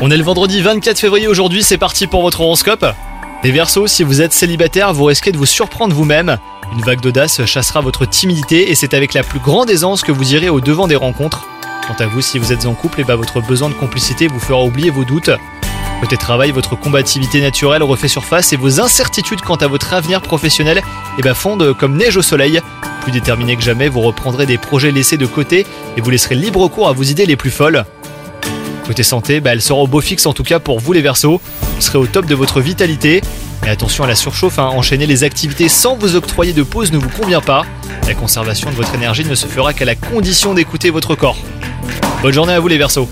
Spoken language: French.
On est le vendredi 24 février aujourd'hui, c'est parti pour votre horoscope. Les Verseaux, si vous êtes célibataire, vous risquez de vous surprendre vous-même. Une vague d'audace chassera votre timidité et c'est avec la plus grande aisance que vous irez au devant des rencontres. Quant à vous, si vous êtes en couple, et bah votre besoin de complicité vous fera oublier vos doutes. Côté travail, votre combativité naturelle refait surface et vos incertitudes quant à votre avenir professionnel et bah fondent comme neige au soleil. Plus déterminé que jamais, vous reprendrez des projets laissés de côté et vous laisserez libre cours à vos idées les plus folles. Côté santé, bah elle sera au beau fixe en tout cas pour vous les Verseaux. Vous serez au top de votre vitalité. Mais attention à la surchauffe, hein. enchaîner les activités sans vous octroyer de pause ne vous convient pas. La conservation de votre énergie ne se fera qu'à la condition d'écouter votre corps. Bonne journée à vous les Verseaux